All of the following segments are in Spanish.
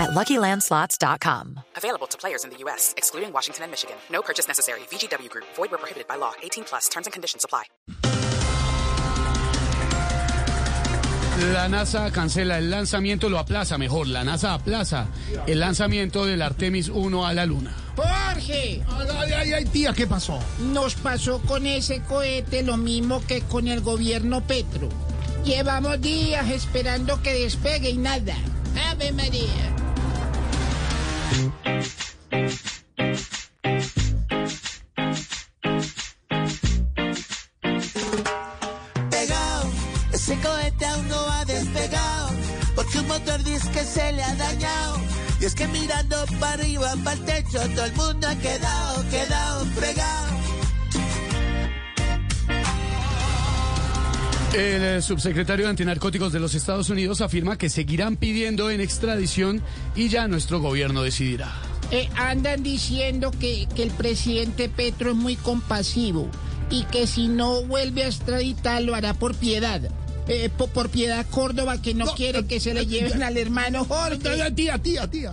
at LuckyLandSlots.com. Available to players in the U.S., excluding Washington and Michigan. No purchase necessary. VGW Group. Void where prohibited by law. 18 plus. Terms and conditions apply. La NASA cancela el lanzamiento, lo aplaza mejor. La NASA aplaza el lanzamiento del Artemis 1 a la Luna. Jorge, Ay, ay, ay, tía, ¿qué pasó? nos pasó con ese cohete lo mismo que con el gobierno Petro. Llevamos días esperando que despegue y nada. Ave María. Pegado. Ese cohete aún no ha despegado. Porque un motor dice que se le ha dañado. Y es que mirando para arriba, para el techo, todo el mundo ha quedado, El eh, subsecretario de Antinarcóticos de los Estados Unidos afirma que seguirán pidiendo en extradición y ya nuestro gobierno decidirá. Eh, andan diciendo que, que el presidente Petro es muy compasivo y que si no vuelve a extraditar lo hará por piedad. Eh, po- por, piedad Córdoba que no, No, quiere que se le lleven al hermano Jorge. Tía, tía, tía.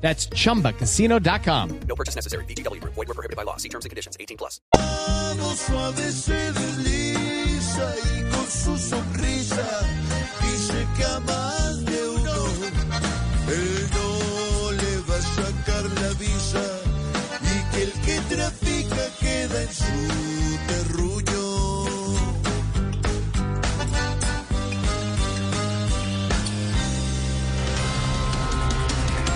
That's chumbacasino.com. No purchase necessary. VGW Group. Void where prohibited by law. See terms and conditions. 18 plus. Suave se desliza y con su sonrisa dice que a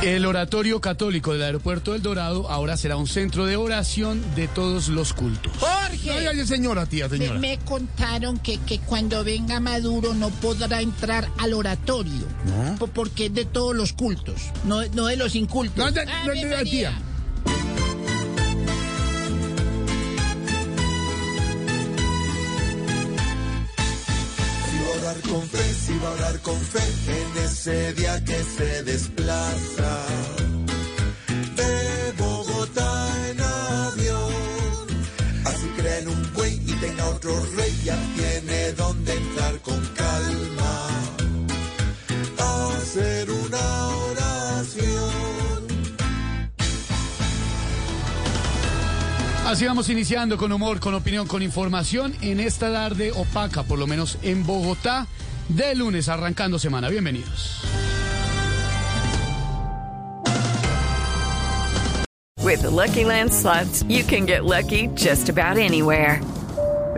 El oratorio católico del aeropuerto del Dorado ahora será un centro de oración de todos los cultos. Jorge. Ay, ay, señora, tía, Me, señora. me contaron que, que cuando venga Maduro no podrá entrar al oratorio. po- Porque es de todos los cultos, no, no de los incultos. No, no, Ave no, no, María. tía. Si va a orar con fe, si va a orar con fe en ese día que se desplaza otro rey, ya tiene donde entrar con calma. Hacer una oración. Así vamos iniciando con humor, con opinión, con información en esta tarde opaca, por lo menos en Bogotá, de lunes arrancando semana. Bienvenidos. With the Lucky Land slots, you can get lucky just about anywhere.